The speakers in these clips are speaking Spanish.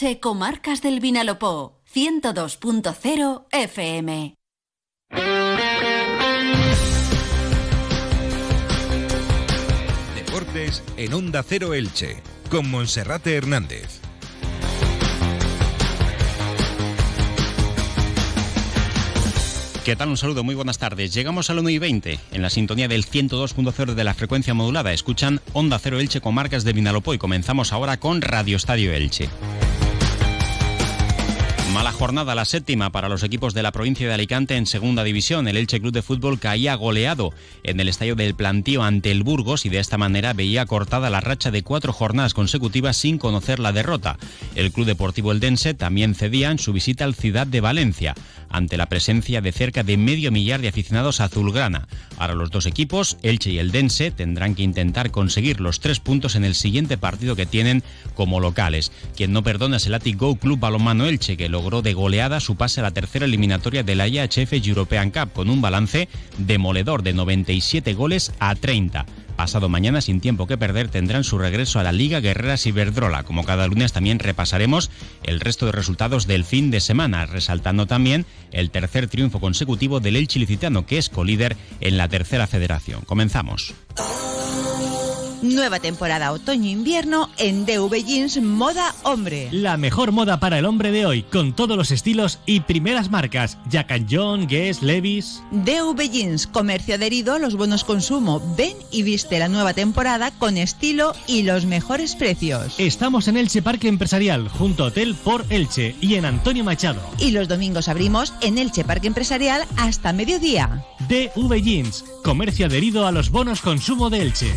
Elche, Comarcas del Vinalopó, 102.0 FM. Deportes en Onda Cero Elche, con Monserrate Hernández. ¿Qué tal? Un saludo, muy buenas tardes. Llegamos al 1 y 20 en la sintonía del 102.0 de la frecuencia modulada. Escuchan Onda Cero Elche con marcas de Vinalopó y comenzamos ahora con Radio Estadio Elche. Mala jornada, la séptima para los equipos de la provincia de Alicante en segunda división. El Elche Club de Fútbol caía goleado en el estadio del Plantío ante el Burgos y de esta manera veía cortada la racha de cuatro jornadas consecutivas sin conocer la derrota. El Club Deportivo Eldense también cedía en su visita al Ciudad de Valencia ante la presencia de cerca de medio millar de aficionados azulgrana. Ahora los dos equipos, Elche y Eldense, tendrán que intentar conseguir los tres puntos en el siguiente partido que tienen como locales. Quien no perdona es el Atic Go Club Balonmano Elche, que logró de goleada su pase a la tercera eliminatoria de la IHF European Cup con un balance demoledor de 97 goles a 30. Pasado mañana, sin tiempo que perder, tendrán su regreso a la Liga Guerreras Iberdrola. Como cada lunes también repasaremos el resto de resultados del fin de semana, resaltando también el tercer triunfo consecutivo del Elche Licitano, que es colíder en la tercera federación. Comenzamos. Nueva temporada otoño-invierno en DV Jeans Moda Hombre. La mejor moda para el hombre de hoy, con todos los estilos y primeras marcas. Jack John, Guess, Levis. DV Jeans, comercio adherido a los buenos consumo. Ven y viste la nueva temporada con estilo y los mejores precios. Estamos en Elche Parque Empresarial, junto a Hotel por Elche y en Antonio Machado. Y los domingos abrimos en Elche Parque Empresarial hasta mediodía. DV Jeans, comercio adherido a los bonos consumo de Elche.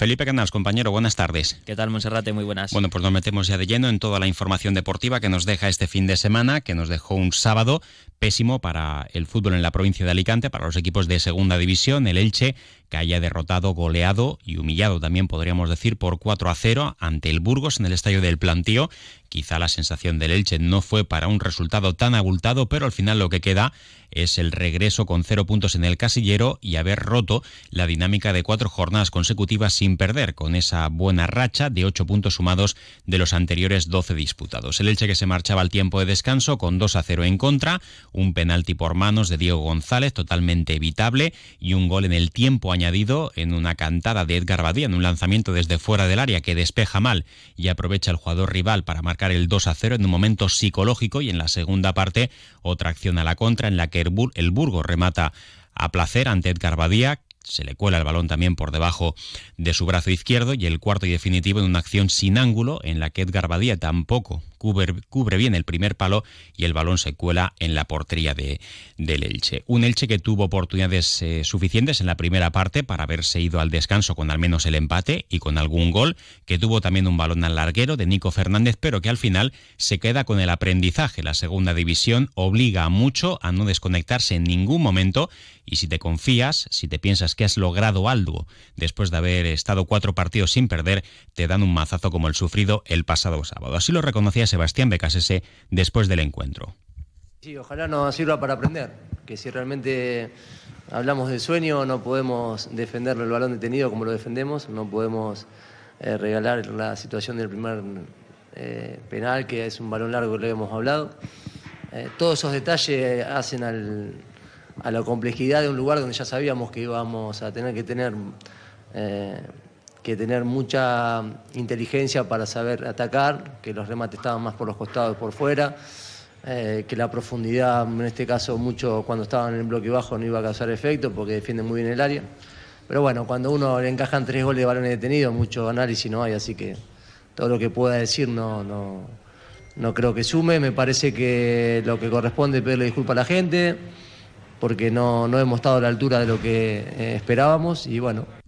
Felipe Canals, compañero, buenas tardes. ¿Qué tal, Monserrate? Muy buenas. Bueno, pues nos metemos ya de lleno en toda la información deportiva que nos deja este fin de semana, que nos dejó un sábado pésimo para el fútbol en la provincia de Alicante, para los equipos de segunda división, el Elche, que haya derrotado, goleado y humillado también podríamos decir por 4 a 0 ante el Burgos en el estadio del Plantío. Quizá la sensación del Elche no fue para un resultado tan abultado, pero al final lo que queda es el regreso con cero puntos en el casillero y haber roto la dinámica de cuatro jornadas consecutivas sin perder, con esa buena racha de ocho puntos sumados de los anteriores 12 disputados. El Elche que se marchaba al tiempo de descanso con 2 a 0 en contra, un penalti por manos de Diego González totalmente evitable y un gol en el tiempo añadido en una cantada de Edgar Badía en un lanzamiento desde fuera del área que despeja mal y aprovecha el jugador rival para marcar el 2 a 0 en un momento psicológico y en la segunda parte otra acción a la contra en la que el Burgo remata a placer ante Edgar Badía, se le cuela el balón también por debajo de su brazo izquierdo y el cuarto y definitivo en una acción sin ángulo en la que Edgar Badía tampoco cubre, bien el primer palo y el balón se cuela en la portería de, del Elche. Un Elche que tuvo oportunidades eh, suficientes en la primera parte para haberse ido al descanso con al menos el empate y con algún gol, que tuvo también un balón al larguero de Nico Fernández, pero que al final se queda con el aprendizaje. La segunda división obliga mucho a no desconectarse en ningún momento y si te confías, si te piensas que has logrado algo después de haber estado cuatro partidos sin perder, te dan un mazazo como el sufrido el pasado sábado. Así lo reconocía Sebastián Becasese después del encuentro. Sí, ojalá nos sirva para aprender, que si realmente hablamos de sueño no podemos defender el balón detenido como lo defendemos, no podemos eh, regalar la situación del primer eh, penal, que es un balón largo que le hemos hablado. Eh, todos esos detalles hacen a la complejidad de un lugar donde ya sabíamos que íbamos a tener que tener que tener mucha inteligencia para saber atacar, que los remates estaban más por los costados que por fuera, eh, que la profundidad, en este caso mucho cuando estaban en el bloque bajo no iba a causar efecto porque defienden muy bien el área. Pero bueno, cuando uno le encajan tres goles de balones detenidos, mucho análisis no hay, así que todo lo que pueda decir no, no, no creo que sume. Me parece que lo que corresponde es pedirle disculpas a la gente, porque no, no hemos estado a la altura de lo que eh, esperábamos y bueno.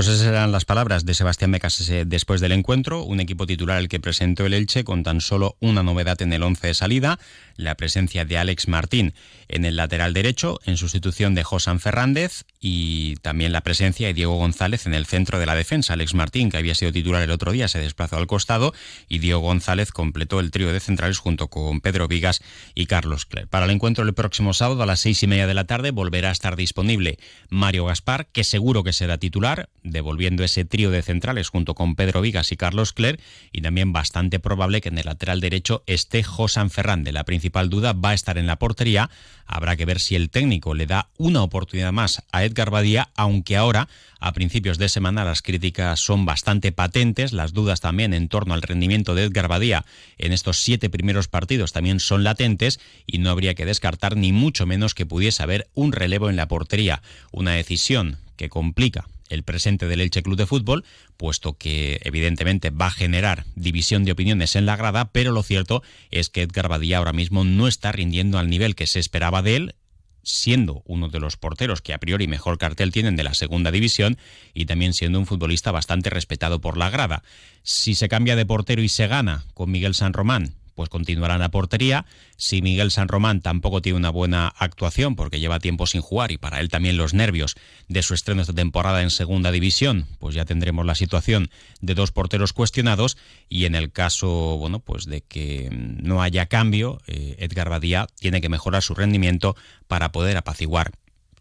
Pues esas eran las palabras de Sebastián Becasese después del encuentro, un equipo titular el que presentó el Elche con tan solo una novedad en el once de salida, la presencia de Alex Martín en el lateral derecho en sustitución de Josan Fernández y también la presencia de Diego González en el centro de la defensa. Alex Martín, que había sido titular el otro día, se desplazó al costado y Diego González completó el trío de centrales junto con Pedro Vigas y Carlos Cler. Para el encuentro el próximo sábado a las seis y media de la tarde volverá a estar disponible Mario Gaspar, que seguro que será titular devolviendo ese trío de centrales junto con Pedro Vigas y Carlos Cler, y también bastante probable que en el lateral derecho esté Josan Ferrande. La principal duda va a estar en la portería. Habrá que ver si el técnico le da una oportunidad más a Edgar Badía, aunque ahora, a principios de semana, las críticas son bastante patentes, las dudas también en torno al rendimiento de Edgar Badía en estos siete primeros partidos también son latentes y no habría que descartar ni mucho menos que pudiese haber un relevo en la portería, una decisión que complica el presente del Elche Club de Fútbol, puesto que evidentemente va a generar división de opiniones en la grada, pero lo cierto es que Edgar Badía ahora mismo no está rindiendo al nivel que se esperaba de él, siendo uno de los porteros que a priori mejor cartel tienen de la segunda división y también siendo un futbolista bastante respetado por la grada. Si se cambia de portero y se gana con Miguel San Román, pues continuará en la portería. Si Miguel San Román tampoco tiene una buena actuación porque lleva tiempo sin jugar y para él también los nervios de su estreno esta temporada en segunda división, pues ya tendremos la situación de dos porteros cuestionados y en el caso, bueno, pues de que no haya cambio, eh, Edgar Badía tiene que mejorar su rendimiento para poder apaciguar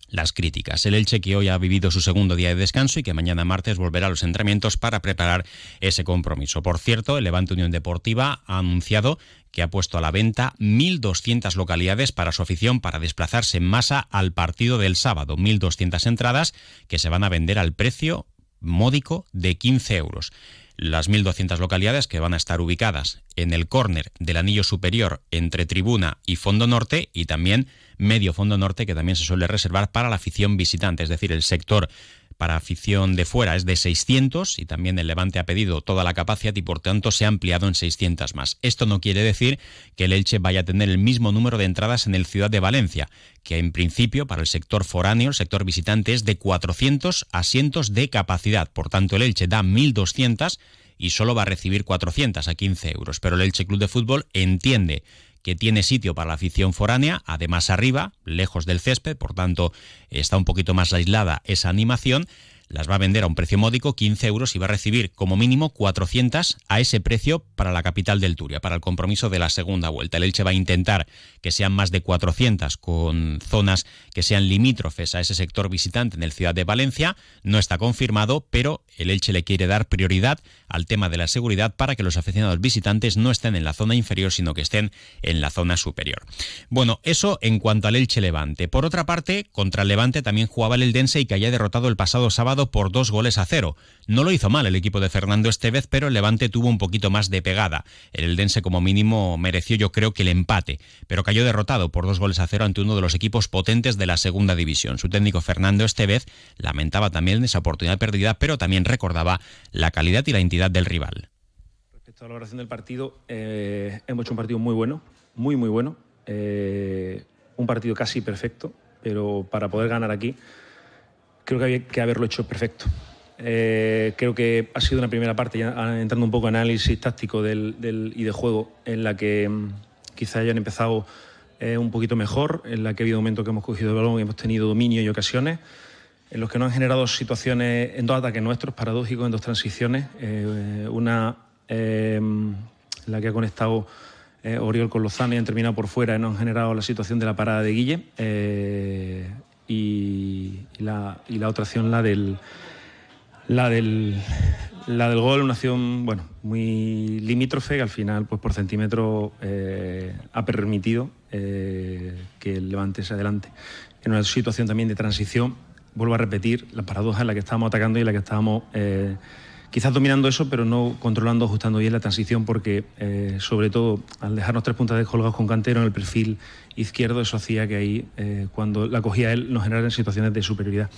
las críticas. El Elche que hoy ha vivido su segundo día de descanso y que mañana martes volverá a los entrenamientos para preparar ese compromiso. Por cierto, el Levante Unión Deportiva ha anunciado que ha puesto a la venta 1.200 localidades para su afición para desplazarse en masa al partido del sábado. 1.200 entradas que se van a vender al precio módico de 15 euros las 1.200 localidades que van a estar ubicadas en el córner del anillo superior entre tribuna y fondo norte y también medio fondo norte que también se suele reservar para la afición visitante, es decir, el sector para afición de fuera es de 600 y también el Levante ha pedido toda la capacidad y por tanto se ha ampliado en 600 más. Esto no quiere decir que el Elche vaya a tener el mismo número de entradas en el Ciudad de Valencia, que en principio para el sector foráneo, el sector visitante es de 400 asientos de capacidad. Por tanto, el Elche da 1.200 y solo va a recibir 400 a 15 euros. Pero el Elche Club de Fútbol entiende que tiene sitio para la afición foránea, además arriba, lejos del césped, por tanto está un poquito más aislada esa animación, las va a vender a un precio módico, 15 euros, y va a recibir como mínimo 400 a ese precio para la capital del Turia, para el compromiso de la segunda vuelta. El Elche va a intentar que sean más de 400 con zonas que sean limítrofes a ese sector visitante en el Ciudad de Valencia. No está confirmado, pero el Elche le quiere dar prioridad al tema de la seguridad para que los aficionados visitantes no estén en la zona inferior, sino que estén en la zona superior. Bueno, eso en cuanto al Elche Levante. Por otra parte, contra el Levante también jugaba el Eldense y que haya derrotado el pasado sábado por dos goles a cero. No lo hizo mal el equipo de Fernando Estevez, pero el Levante tuvo un poquito más de pegada. El Eldense como mínimo mereció yo creo que el empate, pero cayó derrotado por dos goles a cero ante uno de los equipos potentes de la segunda división. Su técnico Fernando Estevez lamentaba también esa oportunidad perdida, pero también recordaba la calidad y la entidad del rival. Respecto a la valoración del partido, eh, hemos hecho un partido muy bueno, muy, muy bueno. Eh, un partido casi perfecto, pero para poder ganar aquí, creo que había que haberlo hecho perfecto. Eh, creo que ha sido una primera parte, ya entrando un poco en análisis táctico y de juego, en la que mm, quizá hayan empezado un poquito mejor, en la que ha habido momentos que hemos cogido el balón y hemos tenido dominio y ocasiones en los que no han generado situaciones en dos ataques nuestros, paradójicos, en dos transiciones. Eh, una eh, en la que ha conectado eh, Oriol con Lozano y han terminado por fuera y no han generado la situación de la parada de Guille. Y, la, y, la, otra acción, la del, la del, la del gol, una acción bueno, muy limítrofe que al final, pues por centímetro, ha permitido que el Levante se adelante. En una situación también de transición vuelvo a repetir, la paradoja en la que estábamos atacando y en la que estábamos eh, quizás dominando eso, pero no controlando, ajustando bien la transición, porque eh, sobre todo al dejarnos tres puntas de colgados con cantero en el perfil izquierdo, eso hacía que ahí, eh, cuando la cogía él, nos generaran situaciones de superioridad.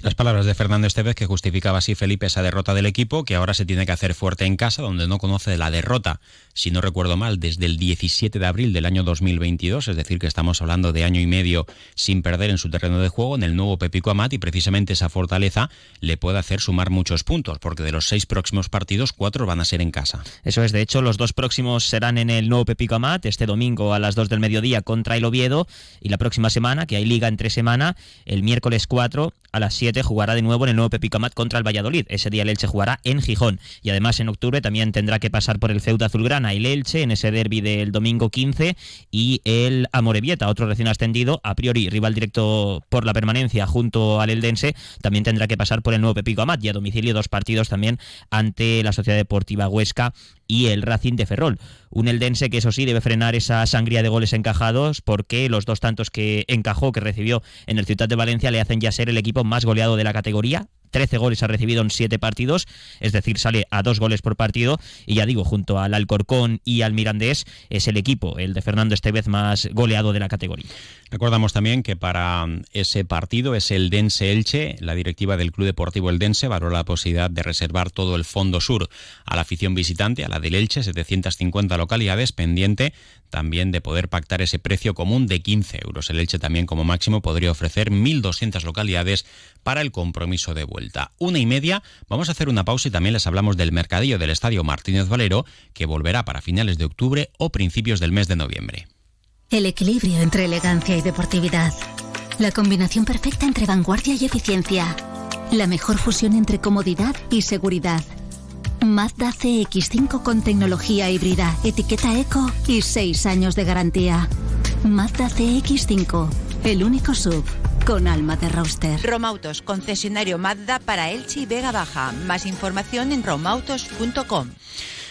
Las palabras de Fernando Estevez, que justificaba así Felipe esa derrota del equipo, que ahora se tiene que hacer fuerte en casa, donde no conoce la derrota, si no recuerdo mal, desde el 17 de abril del año 2022, es decir, que estamos hablando de año y medio sin perder en su terreno de juego, en el nuevo Pepico Amat, y precisamente esa fortaleza le puede hacer sumar muchos puntos, porque de los seis próximos partidos, cuatro van a ser en casa. Eso es, de hecho, los dos próximos serán en el nuevo Pepico Amat, este domingo a las 2 del mediodía contra el Oviedo y la próxima semana, que hay liga entre semana, el miércoles 4 a las 7 jugará de nuevo en el nuevo Pepicamat contra el Valladolid. Ese día el Elche jugará en Gijón. Y además en octubre también tendrá que pasar por el Ceuta Azulgrana el Elche en ese derby del domingo 15 y el Amorebieta, otro recién ascendido, a priori rival directo por la permanencia junto al Eldense, también tendrá que pasar por el nuevo Pepico Amat y a domicilio dos partidos también ante la Sociedad Deportiva Huesca y el Racing de Ferrol. Un Eldense que eso sí debe frenar esa sangría de goles encajados porque los dos tantos que encajó, que recibió en el Ciudad de Valencia, le hacen ya ser el equipo más goleado de la categoría. 13 goles ha recibido en 7 partidos, es decir, sale a 2 goles por partido. Y ya digo, junto al Alcorcón y al Mirandés, es el equipo, el de Fernando Estevez, más goleado de la categoría. Recordamos también que para ese partido es el Dense Elche. La directiva del Club Deportivo El Dense valoró la posibilidad de reservar todo el fondo sur a la afición visitante, a la del Elche, 750 localidades, pendiente también de poder pactar ese precio común de 15 euros. El Elche también como máximo podría ofrecer 1.200 localidades para el compromiso de vuelta. Una y media, vamos a hacer una pausa y también les hablamos del mercadillo del Estadio Martínez Valero, que volverá para finales de octubre o principios del mes de noviembre. El equilibrio entre elegancia y deportividad. La combinación perfecta entre vanguardia y eficiencia. La mejor fusión entre comodidad y seguridad. Mazda CX5 con tecnología híbrida, etiqueta eco y 6 años de garantía. Mazda CX5, el único sub con alma de roster. Romautos, concesionario Mazda para Elche y Vega Baja. Más información en romautos.com.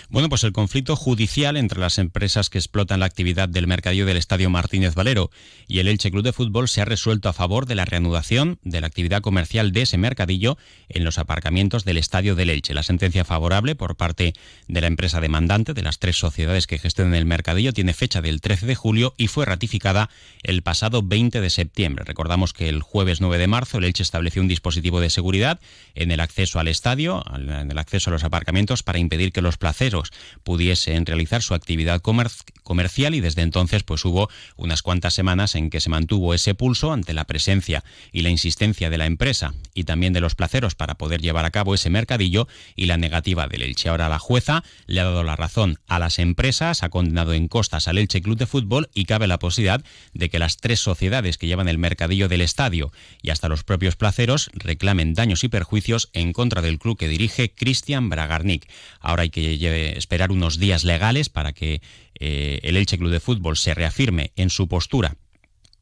Bueno, pues el conflicto judicial entre las empresas que explotan la actividad del mercadillo del Estadio Martínez Valero y el Elche Club de Fútbol se ha resuelto a favor de la reanudación de la actividad comercial de ese mercadillo en los aparcamientos del Estadio del Elche. La sentencia favorable por parte de la empresa demandante de las tres sociedades que gestionan el mercadillo tiene fecha del 13 de julio y fue ratificada el pasado 20 de septiembre. Recordamos que el jueves 9 de marzo el Elche estableció un dispositivo de seguridad en el acceso al estadio, en el acceso a los aparcamientos para impedir que los placeros pudiesen realizar su actividad comercial y desde entonces pues hubo unas cuantas semanas en que se mantuvo ese pulso ante la presencia y la insistencia de la empresa y también de los placeros para poder llevar a cabo ese mercadillo y la negativa del Elche. Ahora la jueza le ha dado la razón a las empresas, ha condenado en costas al Elche Club de Fútbol y cabe la posibilidad de que las tres sociedades que llevan el mercadillo del estadio y hasta los propios placeros reclamen daños y perjuicios en contra del club que dirige Cristian Bragarnik. Ahora hay que esperar unos días legales para que eh, el Elche Club de Fútbol se reafirme en su postura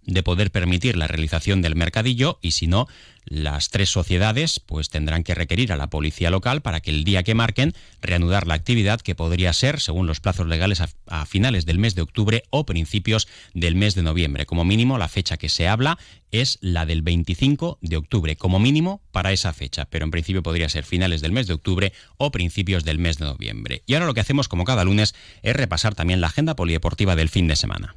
de poder permitir la realización del mercadillo y si no, las tres sociedades pues tendrán que requerir a la policía local para que el día que marquen reanudar la actividad que podría ser, según los plazos legales, a, finales del mes de octubre o principios del mes de noviembre. Como mínimo, la fecha que se habla es la del 25 de octubre, como mínimo para esa fecha, pero en principio podría ser finales del mes de octubre o principios del mes de noviembre. Y ahora lo que hacemos, como cada lunes, es repasar también la agenda polideportiva del fin de semana.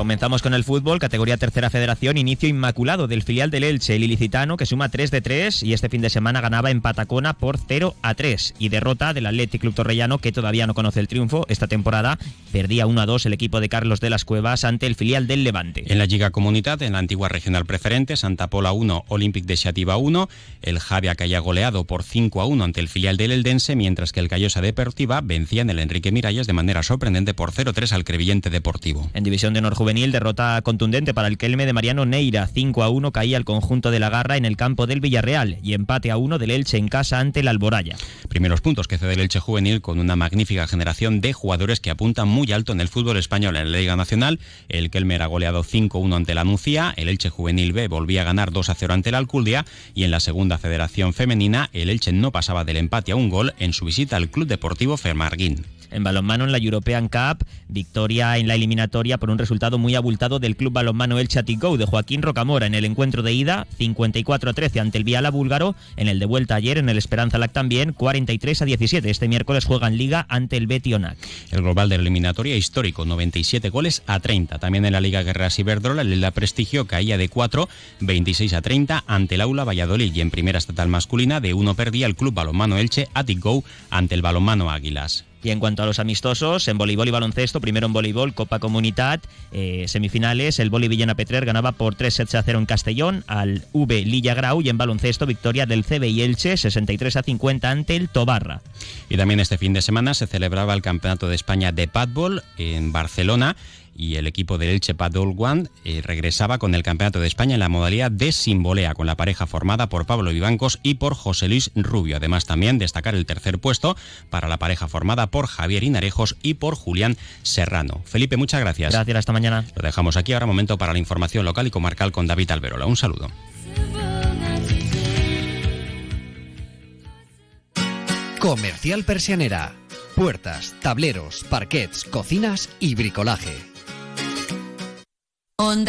Comenzamos con el fútbol, categoría tercera federación, inicio inmaculado del filial del Elche, el ilicitano, que suma 3 de 3 y este fin de semana ganaba en Patacona por 0 a 3. Y derrota del Athletic Club Torrellano, que todavía no conoce el triunfo esta temporada, perdía 1 a 2 el equipo de Carlos de las Cuevas ante el filial del Levante. En la Liga Comunidad, en la antigua regional preferente, Santa Pola 1, Olympic de Xativa 1, el Javia caía goleado por 5 a 1 ante el filial del Eldense, mientras que el Callosa Deportiva vencía en el Enrique Miralles de manera sorprendente por 0-3 al Crevillente Deportivo. En División de Honor Juvenil, derrota contundente para el Kelme de Mariano Neira. 5 a 1 caía el conjunto de la Garra en el campo del Villarreal y empate a 1 del Elche en casa ante el Alboraya. Primeros puntos que cede el Elche Juvenil con una magnífica generación de jugadores que apuntan muy alto en el fútbol español en la Liga Nacional. El Kelme era goleado 5-1 ante la Nucía, el Elche Juvenil B volvía a ganar 2 a 0 ante la Alculdia y en la segunda federación femenina el Elche no pasaba del empate a un gol en su visita al Club Deportivo Fermarguín. En balonmano en la European Cup, victoria en la eliminatoria por un resultado muy abultado del club balonmano El Chatico de Joaquín Rocamora en el encuentro de ida, 54 a 13 ante el Viala búlgaro, en el de vuelta ayer en el Esperanza Lac también, 43 a 17. Este miércoles juega en Liga ante el Betionac. El global de la eliminatoria histórico, 97 goles a 30. También en la Liga Guerreras Iberdrola, el La Prestigio caía de 4, 26 a 30 ante el Aula Valladolid y en primera estatal masculina de 1 perdía el club balonmano Elche Atic ante el balonmano Águilas. Y en cuanto a los amistosos, en voleibol y baloncesto, primero en voleibol, Copa Comunidad, eh, semifinales, el Boli Villena Petrer ganaba por 3 sets a 0 en Castellón al V Lilla Grau y en baloncesto victoria del CB y Elche 63 a 50 ante el Tobarra. Y también este fin de semana se celebraba el Campeonato de España de Padbol en Barcelona y el equipo del Elche Padol One eh, regresaba con el Campeonato de España en la modalidad de simbolea, con la pareja formada por Pablo Vivancos y por José Luis Rubio. Además, también destacar el tercer puesto para la pareja formada por Javier Inarejos y por Julián Serrano. Felipe, muchas gracias. Gracias, hasta mañana. Lo dejamos aquí ahora, momento para la información local y comarcal con David Alberola. Un saludo. Comercial Persianera. Puertas, tableros, parquets, cocinas y bricolaje. Onda